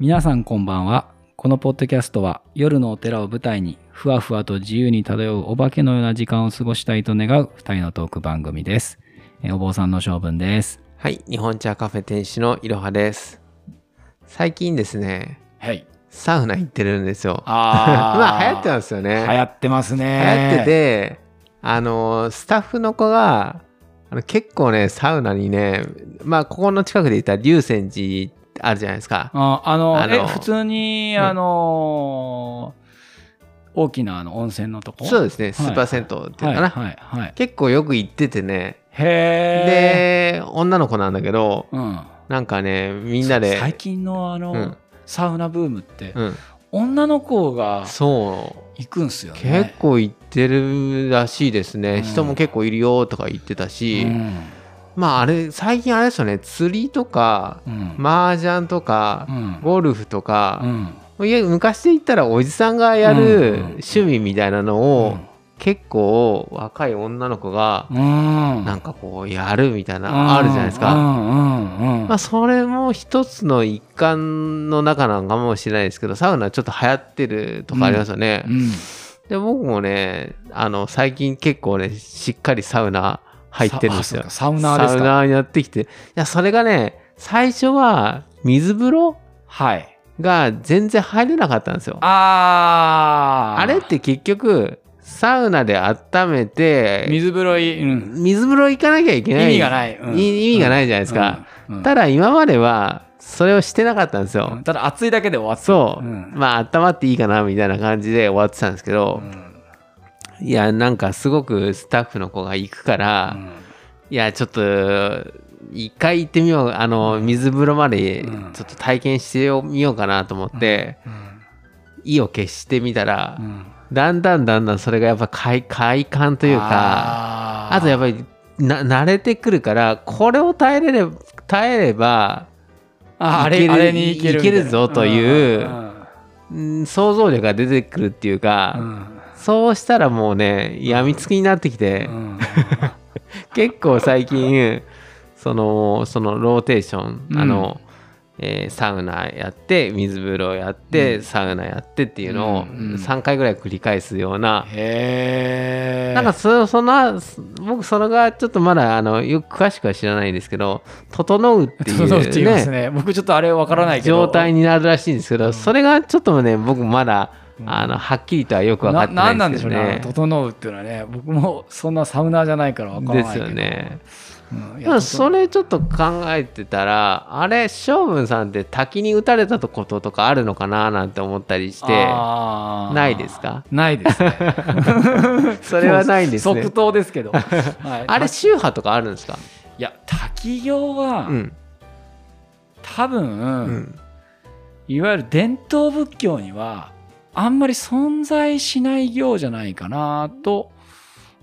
皆さんこんばんは。このポッドキャストは夜のお寺を舞台にふわふわと自由に漂うお化けのような時間を過ごしたいと願う二人のトーク番組です。えーお坊さんの性分です。はい、日本茶カフェ店主のいろはです。最近ですね、はい。サウナ行ってるんですよ。あー まあ流行ってますよね。流行ってます流ね。行ってて、あの、スタッフの子が、あの結構ね、サウナにね、まあ、ここの近くで言ったら龍泉寺あるじゃないですか。ああのあのえ普通に、うんあのー大きなあの温泉のとこ？そうですね、スーパー銭湯っていうのかな。はいはいはい。結構よく行っててね。へえ。で、女の子なんだけど、うん、なんかね、みんなで、最近のあの、うんサウナブームって、うん、女の子がそう。行くんすよね。結構行ってるらしいですね、うん人も結構いるよとか言ってたし、うんまああれ最近あれですよね。釣りとかうん。麻雀とかうん。ゴルフとうか、ん。いや昔で言ったらおじさんがやうんるうん。趣味みたいなのを、結構若い女の子がうん。なんかこうやるみたいなあるじゃないですか。まあそれも一つの一環の中なのかもしれないですけどサウナちょっと流行ってるとかありますよね。うん。で僕もねあの最近結構ねしっかりサウナ入ってるんですよ。サウナーですか。サウナーになってきて。いやそれがね最初は水風呂はい。が全然入れなかったんですよ。あー。あれって結局サウナで温めて水風呂い、うん。水風呂行かなきゃいけない。意味がない、うん。い意味がないじゃないですか、、うん。うん。ただ今まではそれをしてなかったんですよ、うん。ただ暑いだけで終わってそう、ん。まあ温まっていいかなみたいな感じで終わってたんですけど、うんいやなんかすごくスタッフの子が行くから、いやちょっと一回行ってみようあの水風呂までちうん。ょっと体験してみようかなと思って、意を決してみたら、うん。うんだんだんだんだんそれがやっぱ快快感というかああとやっぱりな慣れてくるからこれを耐えれれば耐えれば、あれあれにいけるぞといううんうん。想像力が出てくるっていうか、うんそうしたらもうねやみつきになってきて、うん。結構最近そのそのローテーション、うん。あの、えーサウナやって水風呂やって、うん。サウナやってっていうのをうんうん。3回ぐらい繰り返すような、へえなんかそその僕それがちょっとまだあのよく詳しくは知らないんですけど「整う」っていうそうってねね。僕ちょっとあれわからないけど。状態になるらしいんですけど、それがちょっとね僕まだ、うん。あのはっきりとはよく分かってななんでなんでしょうね。整うっていうのはね僕もそんなサウナーじゃないからわからないけど。ですよね。うん。いまあやそれちょっと考えてたらあれ将軍さんって滝に打たれたこととかあるのかななんて思ったりしてないですか？ないですね。それはないんですね。即答ですけど、はい、あれ宗派とかあるんですか？いや滝行は、うん。多分、うん。いわゆる伝統仏教にはあんまり存在しない行じゃないかなと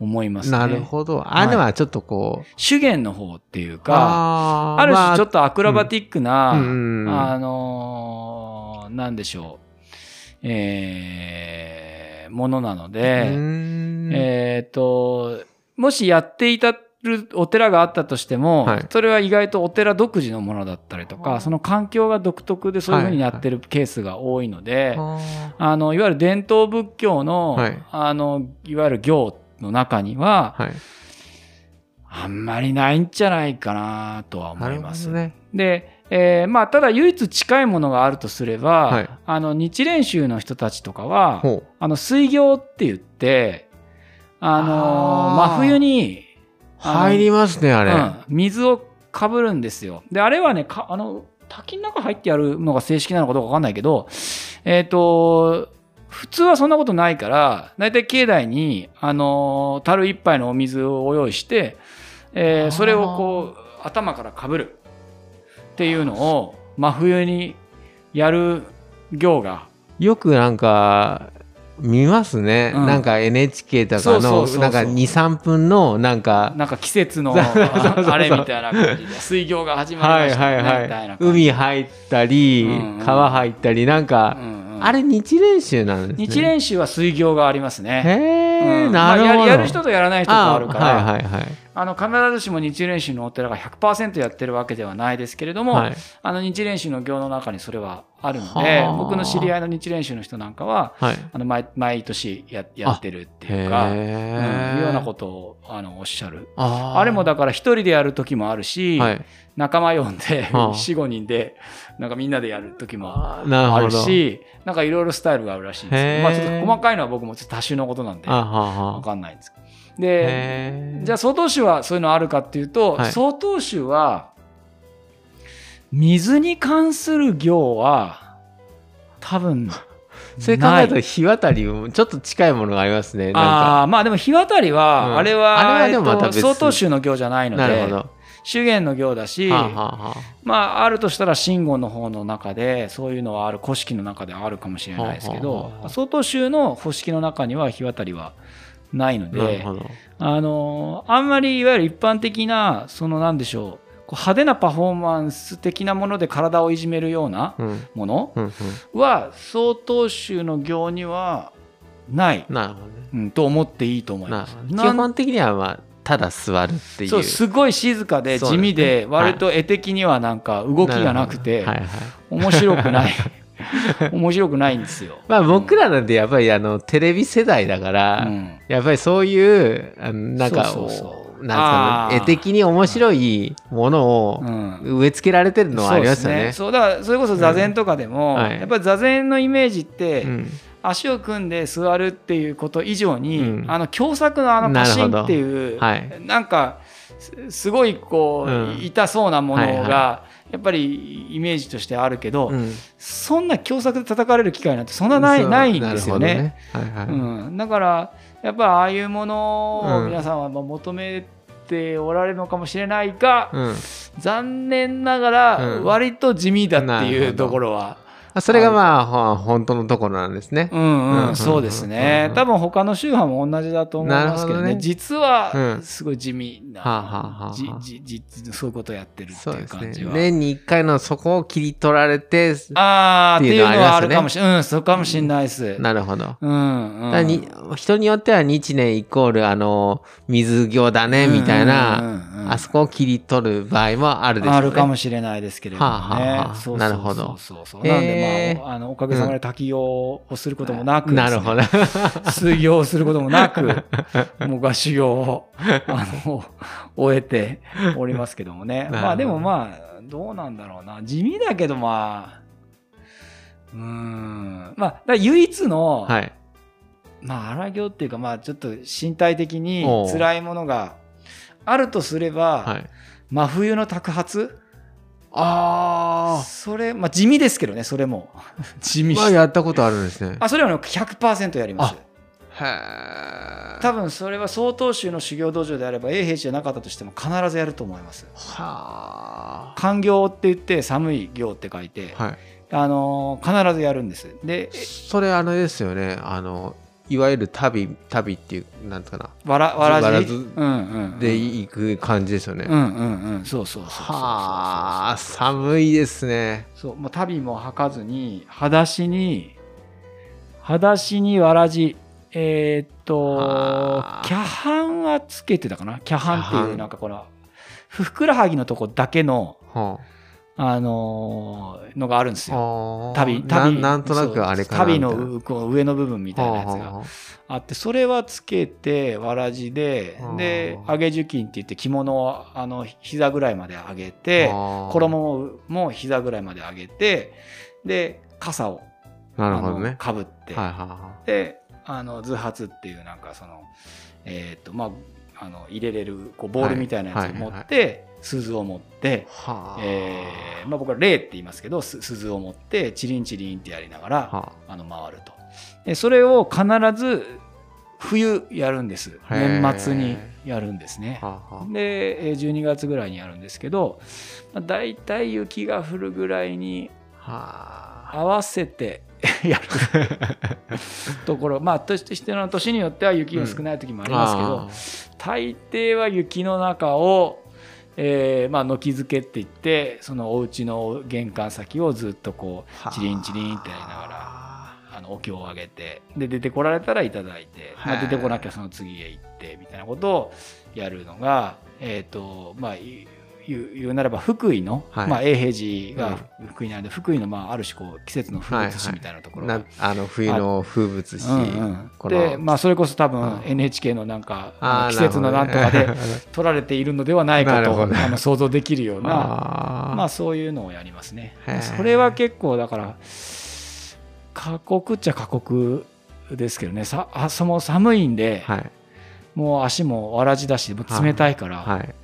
思いますね。なるほど。あれはちょっとこう、修験の方っていうかある種ちょまっとアクロバティックな、うんあのーなんでしょう、えーものなのうで、えっ、と、もしやっていたるお寺があったとしても、はい。それは意外とお寺独自のものだったりとか、その環境が独特でそういうふうになってるケースが多いので、ああの、いわゆる伝統仏教の、はい。あの、いわゆる行の中には、ーはい。あんまりないんじゃないかなとは思ないます。どね。で、えーまあ、ただ唯一近いものがあるとすれば、はい。あの日蓮宗の人たちとかはほあの水行って言って、あの真冬にう入りますねあれ、うん、水をかぶるんですよ。であれはねかあの滝の中入ってやるのが正式なのかどうか分かんないけどえっ、と普通はそんなことないから大体境内に、あのー樽一杯のお水を用意して、えーそれをこう頭からかぶる。っていうのを真冬にやる行が。よくなんか見ますね、うん。なんか NHK とかのなんか23分のなんかなんか季節のあれみたいな感じで水行が始まりはいましたね、はいみたいなはい感じで海入ったり、うんうん。川入ったりなんか、うんうんあれ日蓮宗なんですね。日蓮宗は水行がありますね。へえ、うん。なるほど、まあややる人とやらない人とあるから、はいはいはい。あの必ずしも日蓮宗のお寺が100%やってるわけではないですけれども、はい。あの日蓮宗の行の中にそれはあるのはであ。僕の知り合いの日蓮宗の人なんかははい。あの毎毎年ややってるっていうか、うん、へいうようなことをあのおっしゃる。あー。あれもだから一人でやる時もあるし、はい仲間呼んではあ。45人でなんかみんなでやる時もあるしなんかいろいろスタイルがあるらしいんですへー。よまあちょっと細かいのは僕もちょっと多種のことなんであはわはかんないんですけど。でじゃあ曹洞宗はそういうのあるかっていうと、はい。曹洞宗は水に関する行は多分 それ考えると日渡りもちょっと近いものがありますねああーまあでも日渡りは、うん。あれはあれはでも曹洞宗の行じゃないのでなるほど修験の行だし、はあはあはまああるとしたら真言の方の中でそういうのはある古式の中ではあるかもしれないですけはあはどあはあ。曹洞宗の古式の中には日渡りはないのであのあんまりいわゆる一般的なそのなんでしょう派手なパフォーマンス的なもので体をいじめるようなうん。ものは曹洞宗の行にはない、ね。うん、と思っていいと思います。基本的にはまあただ座るっていう。そうすごい静かで地味で割と絵的にはなんか動きがなくてはい。はい面白くない。面白くないんですよ。まあ僕らなんてやっぱりあのテレビ世代だから、うん。やっぱりそういうなんかなん絵的に面白いものをうん。植え付けられてるのはありますよね。そうだからそれこそ座禅とかでも、うんはい。やっぱり座禅のイメージって、うん足を組んで座るっていうこと以上に、うん。あの狭窄のあのパシンっていうなはい。なんかすすごいこう、うん。痛そうなものが、はいはやっぱりイメージとしてあるけど、うん。そんな狭窄で叩かれる機会なんてそんなないないんですよね。ね。はいはい。うん、だからやっぱりああいうものをうん。皆さんはまあ求めておられるのかもしれないが、うん。残念ながらうん。割と地味だっていうところは、あそれがまあほ本当のところなんですね。うんうん、うんそうですね多分他の宗派も同じだと思いますけどね実はうんすごい地味な、はあはあはあはあじじじそういうことをやってるっていう感じは。。年に1回のそこを切り取られて、あーっていうのはあるかもししれない。うん、そうかもしれないです。なるほど。うん、うん。だからに人によっては日年イコールあの水行だねみたいなあそこを切り取る場合もあるでしょうね。あるかもしれないですけれどもね。なるほどそうそうへなんえでまあ、あのおかげさまで滝行をすることもなく、なるほど。水行をすることもなく、もう合修行をあの終えておりますけどもね。まあでもまあ、どうなんだろうな。地味だけどまあ、うーん。まあ、唯一の、はい。まあ荒行っていうかまあちょっと身体的に辛いものがあるとすれば、はい。真冬の托発？あそれまあ地味ですけどねそれも 地味あ。まあやったことあるんですね。あそれはね100%やりますへえ。多分それは曹洞宗の修行道場であれば永平寺じゃなかったとしても必ずやると思いますは寒行って言って寒い行って書いて、あ。はい。あのー必ずやるんですでそれあのですよね。あの、いわゆる旅、旅っていう、なんていうかな。わらわらずうんで行く感じですよね。うんうんうん。そうそうそうはあ、寒いですね。そう。もう旅も履かずに裸足に裸足にわらじえーっとはあ。キャハンはつけてたかな？キャハンっていうなんかこのふふくらはぎのとこだけのはあのーのがあるんですあ。よ。ああ旅旅。ななんとなくあれかな旅の上の部分みたいなやつがはあはあってそれはつけてわらじではあ。で上げ受巾って言って着物をあの膝ぐらいまで上げあてはあ。衣もも膝ぐらいまで上げてで傘をなるほどね。かぶって、はいはいはであの頭髪っていうなんかそのえっ、とまああの入れれるこうボールみたいなやつを持って、鈴を持って、い。はあ。えーまあ、僕は「霊」って言いますけどす鈴を持ってチリンチリンってやりながらはあの回るとでそれを必ず冬やるんです年末にやるんですねあ。はあはでえー12月ぐらいにやるんですけど、まあ、大体雪が降るぐらいに。合わせて やるところまあ年しての年によっては雪が少ない時もありますけど、大抵は雪の中を、えーまあ、軒付けって言ってそのお家の玄関先をずっとこうチリンチリンってやりながらああのお経をあげてで出てこられたらいただいて、まあ、出てこなきゃその次へ行ってみたいなことをやるのがえっ、とまあい言う言うならば福井の、はい。まあ、永平寺が福井なので、福井のまあある種こう季節の風物詩みたいなところが。なあの冬の風物詩、うんうん。でまあそれこそ多う分ん NHK のなんかあー季節のなんとかで撮 られているのではないかとなるほどあの想像できるようなまあそういうのをやりますね。それは結構だから過酷っちゃ過酷ですけどね。さあそも寒いんで、はい。もう足もわらじだし冷たいから、はい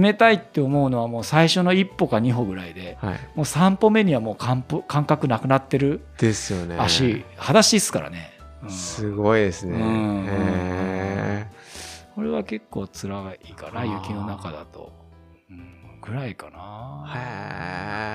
冷たいって思うのはもう最初の一歩か二歩ぐらいではい。もう3歩目にはもう感歩感覚なくなってるですよね。足、裸足っすからね。うん。すごいですね、うんへこれは結構辛いかな雪の中だと、うん、ぐらいかーな。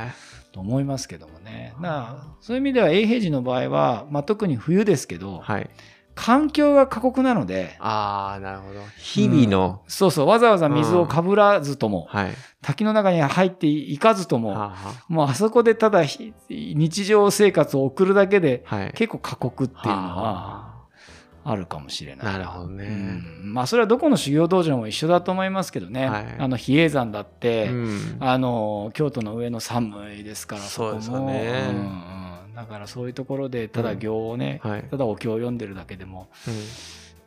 へと思いますけどもね。なあそういう意味では永平寺の場合は、まあ、特に冬ですけど、ーはい環境が過酷なのでああなるほど。日々の、そうそうわざわざ水をかぶらずとも、はい。滝の中に入っていかずとも、はあはもうあそこでただひ日常生活を送るだけであはい。結構過酷っていうのははあ。るかもしれない。なるほどね。うん。まあそれはどこの修行道場も一緒だと思いますけどね、はい。あの比叡山だっあて、うん。あの京都の上の寒いですからそうですよね。うんうんだからそういうところでただ行をね、はい、ただお経を読んでるだけでもうん。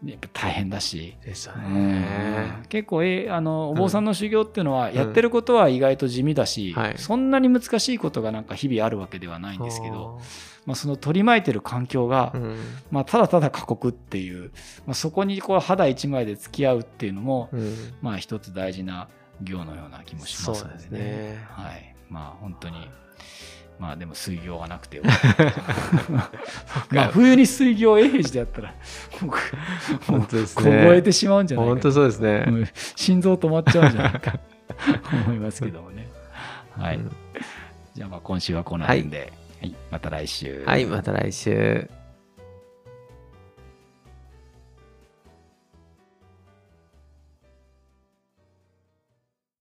やっぱ大変だし、ですようん。ね、結構えあのお坊さんの修行っていうのはやってることは意外と地味だし、はい。そんなに難しいことがなんか日々あるわけではないんですけど、まあ、その取り巻いてる環境が、うん。まあ、ただただ過酷っていう、まあ、そこにこう肌一枚で付き合うっていうのも、うん。まあ一つ大事な行のような気もしますのでね。ですね。はい。まあ本当に、まあでも水行がなくてよ。まあ冬に水行永平寺でやったら、僕、本当ですね。凍えてしまうんじゃないか本当そうですね、うん。心臓止まっちゃうんじゃないか 思いますけどもね。はい。うん。じゃあまあ今週はこの辺で、はい、また来週。はい。また来週